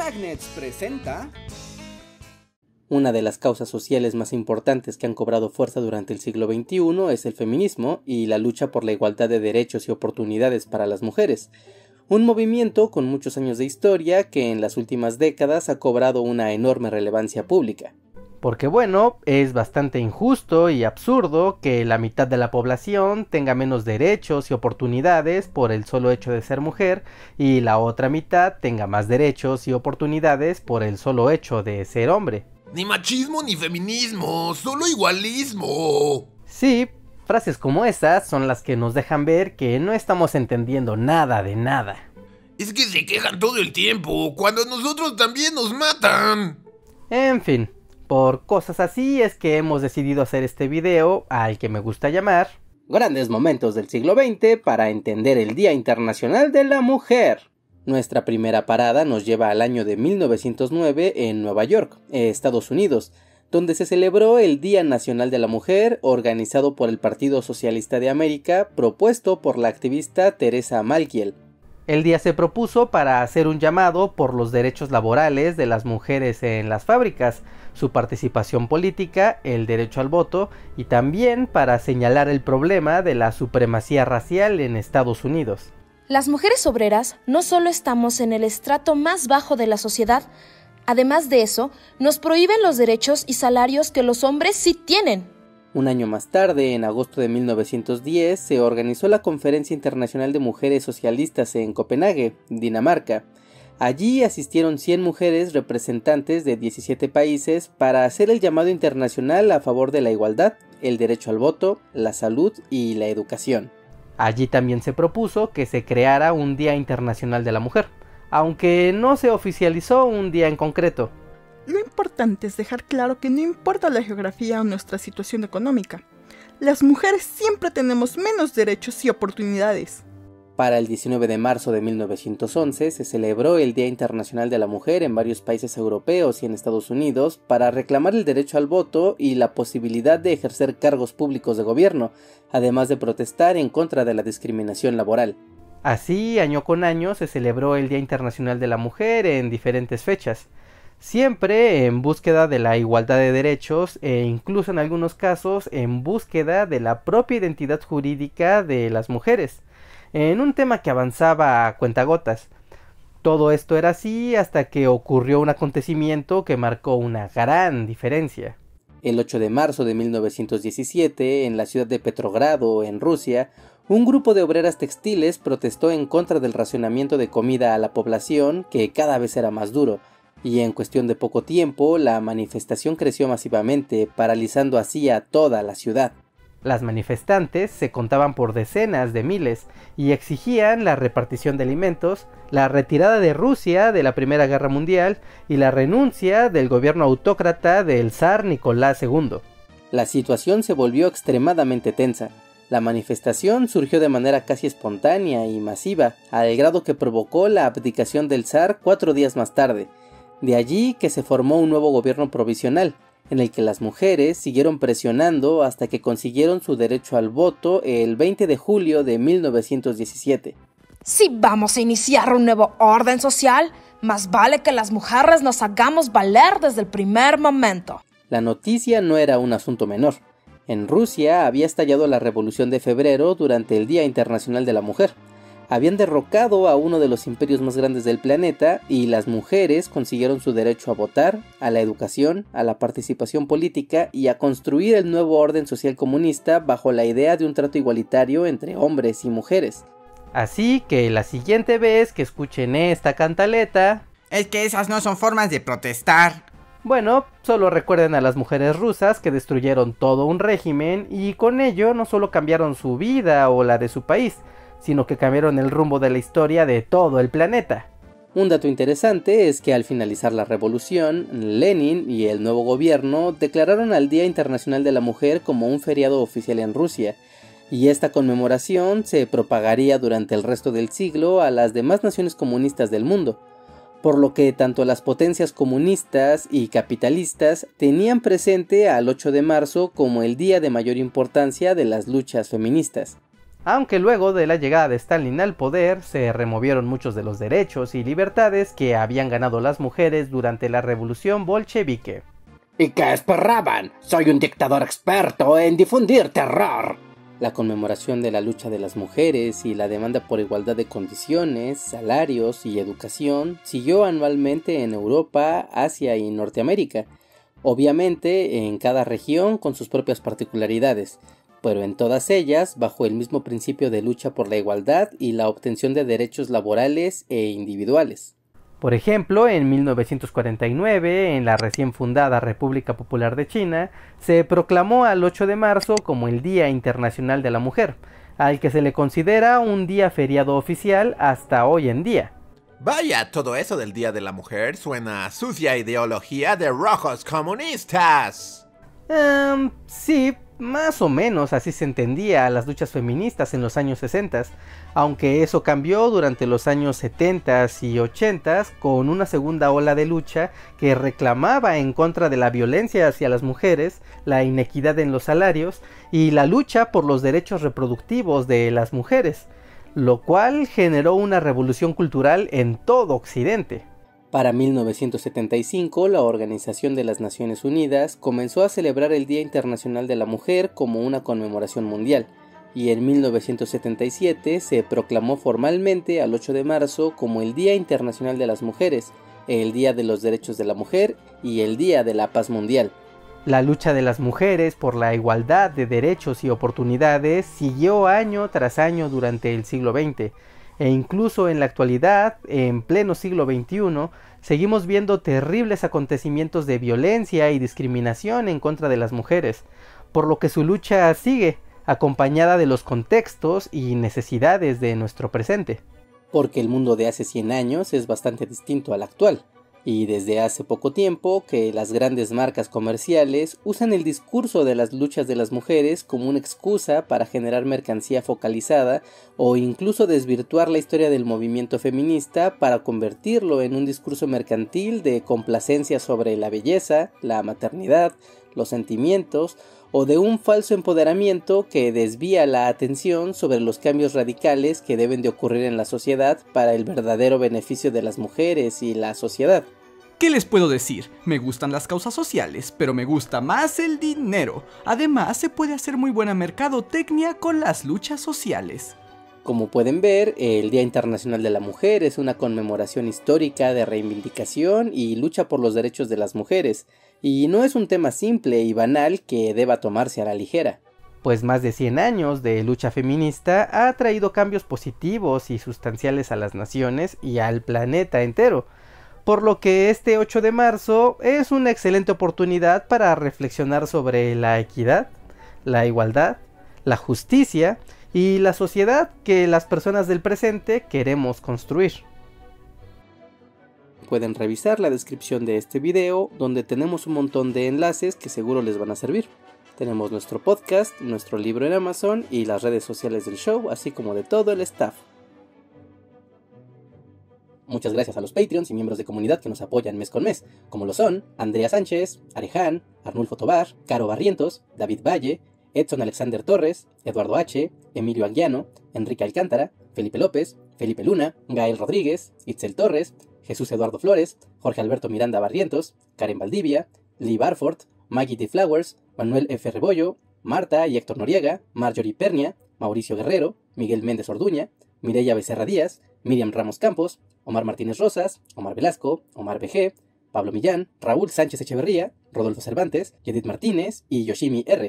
Magnets presenta... Una de las causas sociales más importantes que han cobrado fuerza durante el siglo XXI es el feminismo y la lucha por la igualdad de derechos y oportunidades para las mujeres, un movimiento con muchos años de historia que en las últimas décadas ha cobrado una enorme relevancia pública. Porque bueno, es bastante injusto y absurdo que la mitad de la población tenga menos derechos y oportunidades por el solo hecho de ser mujer y la otra mitad tenga más derechos y oportunidades por el solo hecho de ser hombre. Ni machismo ni feminismo, solo igualismo. Sí, frases como estas son las que nos dejan ver que no estamos entendiendo nada de nada. Es que se quejan todo el tiempo, cuando nosotros también nos matan. En fin, por cosas así es que hemos decidido hacer este video al que me gusta llamar Grandes momentos del siglo XX para entender el Día Internacional de la Mujer. Nuestra primera parada nos lleva al año de 1909 en Nueva York, Estados Unidos, donde se celebró el Día Nacional de la Mujer organizado por el Partido Socialista de América, propuesto por la activista Teresa Malkiel. El día se propuso para hacer un llamado por los derechos laborales de las mujeres en las fábricas, su participación política, el derecho al voto y también para señalar el problema de la supremacía racial en Estados Unidos. Las mujeres obreras no solo estamos en el estrato más bajo de la sociedad, además de eso, nos prohíben los derechos y salarios que los hombres sí tienen. Un año más tarde, en agosto de 1910, se organizó la Conferencia Internacional de Mujeres Socialistas en Copenhague, Dinamarca, Allí asistieron 100 mujeres representantes de 17 países para hacer el llamado internacional a favor de la igualdad, el derecho al voto, la salud y la educación. Allí también se propuso que se creara un Día Internacional de la Mujer, aunque no se oficializó un día en concreto. Importante es dejar claro que no importa la geografía o nuestra situación económica, las mujeres siempre tenemos menos derechos y oportunidades. Para el 19 de marzo de 1911 se celebró el Día Internacional de la Mujer en varios países europeos y en Estados Unidos para reclamar el derecho al voto y la posibilidad de ejercer cargos públicos de gobierno, además de protestar en contra de la discriminación laboral. Así, año con año, se celebró el Día Internacional de la Mujer en diferentes fechas, siempre en búsqueda de la igualdad de derechos e incluso en algunos casos en búsqueda de la propia identidad jurídica de las mujeres en un tema que avanzaba a cuentagotas. Todo esto era así hasta que ocurrió un acontecimiento que marcó una gran diferencia. El 8 de marzo de 1917, en la ciudad de Petrogrado, en Rusia, un grupo de obreras textiles protestó en contra del racionamiento de comida a la población, que cada vez era más duro, y en cuestión de poco tiempo la manifestación creció masivamente, paralizando así a toda la ciudad. Las manifestantes se contaban por decenas de miles y exigían la repartición de alimentos, la retirada de Rusia de la Primera Guerra Mundial y la renuncia del gobierno autócrata del zar Nicolás II. La situación se volvió extremadamente tensa. La manifestación surgió de manera casi espontánea y masiva, al grado que provocó la abdicación del zar cuatro días más tarde. De allí que se formó un nuevo gobierno provisional, en el que las mujeres siguieron presionando hasta que consiguieron su derecho al voto el 20 de julio de 1917. Si vamos a iniciar un nuevo orden social, más vale que las mujeres nos hagamos valer desde el primer momento. La noticia no era un asunto menor. En Rusia había estallado la Revolución de Febrero durante el Día Internacional de la Mujer, habían derrocado a uno de los imperios más grandes del planeta y las mujeres consiguieron su derecho a votar, a la educación, a la participación política y a construir el nuevo orden social comunista bajo la idea de un trato igualitario entre hombres y mujeres. Así que la siguiente vez que escuchen esta cantaleta... Es que esas no son formas de protestar. Bueno, solo recuerden a las mujeres rusas que destruyeron todo un régimen y con ello no solo cambiaron su vida o la de su país, sino que cambiaron el rumbo de la historia de todo el planeta. Un dato interesante es que al finalizar la revolución, Lenin y el nuevo gobierno declararon al Día Internacional de la Mujer como un feriado oficial en Rusia, y esta conmemoración se propagaría durante el resto del siglo a las demás naciones comunistas del mundo, por lo que tanto las potencias comunistas y capitalistas tenían presente al 8 de marzo como el día de mayor importancia de las luchas feministas. Aunque luego de la llegada de Stalin al poder se removieron muchos de los derechos y libertades que habían ganado las mujeres durante la revolución bolchevique. ¿Y qué esperaban? Soy un dictador experto en difundir terror. La conmemoración de la lucha de las mujeres y la demanda por igualdad de condiciones, salarios y educación siguió anualmente en Europa, Asia y Norteamérica, obviamente en cada región con sus propias particularidades, pero en todas ellas bajo el mismo principio de lucha por la igualdad y la obtención de derechos laborales e individuales. Por ejemplo, en 1949, en la recién fundada República Popular de China, se proclamó al 8 de marzo como el Día Internacional de la Mujer, al que se le considera un día feriado oficial hasta hoy en día. Vaya, todo eso del Día de la Mujer suena a sucia ideología de rojos comunistas. Um, sí, más o menos así se entendía a las luchas feministas en los años 60, aunque eso cambió durante los años 70 y 80 con una segunda ola de lucha que reclamaba en contra de la violencia hacia las mujeres, la inequidad en los salarios y la lucha por los derechos reproductivos de las mujeres, lo cual generó una revolución cultural en todo Occidente. Para 1975, la Organización de las Naciones Unidas comenzó a celebrar el Día Internacional de la Mujer como una conmemoración mundial, y en 1977 se proclamó formalmente al 8 de marzo como el Día Internacional de las Mujeres, el Día de los Derechos de la Mujer y el Día de la Paz Mundial. La lucha de las mujeres por la igualdad de derechos y oportunidades siguió año tras año durante el siglo XX, e incluso en la actualidad, en pleno siglo XXI, seguimos viendo terribles acontecimientos de violencia y discriminación en contra de las mujeres, por lo que su lucha sigue, acompañada de los contextos y necesidades de nuestro presente. Porque el mundo de hace 100 años es bastante distinto al actual y desde hace poco tiempo que las grandes marcas comerciales usan el discurso de las luchas de las mujeres como una excusa para generar mercancía focalizada o incluso desvirtuar la historia del movimiento feminista para convertirlo en un discurso mercantil de complacencia sobre la belleza, la maternidad, los sentimientos o de un falso empoderamiento que desvía la atención sobre los cambios radicales que deben de ocurrir en la sociedad para el verdadero beneficio de las mujeres y la sociedad. ¿Qué les puedo decir? Me gustan las causas sociales, pero me gusta más el dinero. Además, se puede hacer muy buena mercadotecnia con las luchas sociales. Como pueden ver, el Día Internacional de la Mujer es una conmemoración histórica de reivindicación y lucha por los derechos de las mujeres, y no es un tema simple y banal que deba tomarse a la ligera. Pues más de 100 años de lucha feminista ha traído cambios positivos y sustanciales a las naciones y al planeta entero, por lo que este 8 de marzo es una excelente oportunidad para reflexionar sobre la equidad, la igualdad, la justicia y la sociedad que las personas del presente queremos construir pueden revisar la descripción de este video donde tenemos un montón de enlaces que seguro les van a servir. Tenemos nuestro podcast, nuestro libro en Amazon y las redes sociales del show, así como de todo el staff. Muchas gracias a los Patreons y miembros de comunidad que nos apoyan mes con mes, como lo son Andrea Sánchez, Areján, Arnulfo Tobar, Caro Barrientos, David Valle, Edson Alexander Torres, Eduardo H., Emilio Anguiano, Enrique Alcántara, Felipe López, Felipe Luna, Gael Rodríguez, Itzel Torres, Jesús Eduardo Flores, Jorge Alberto Miranda Barrientos, Karen Valdivia, Lee Barford, Maggie D. Flowers, Manuel F. Rebollo, Marta y Héctor Noriega, Marjorie Pernia, Mauricio Guerrero, Miguel Méndez Orduña, Mireya Becerra Díaz, Miriam Ramos Campos, Omar Martínez Rosas, Omar Velasco, Omar BG, Pablo Millán, Raúl Sánchez Echeverría, Rodolfo Cervantes, Edith Martínez y Yoshimi R.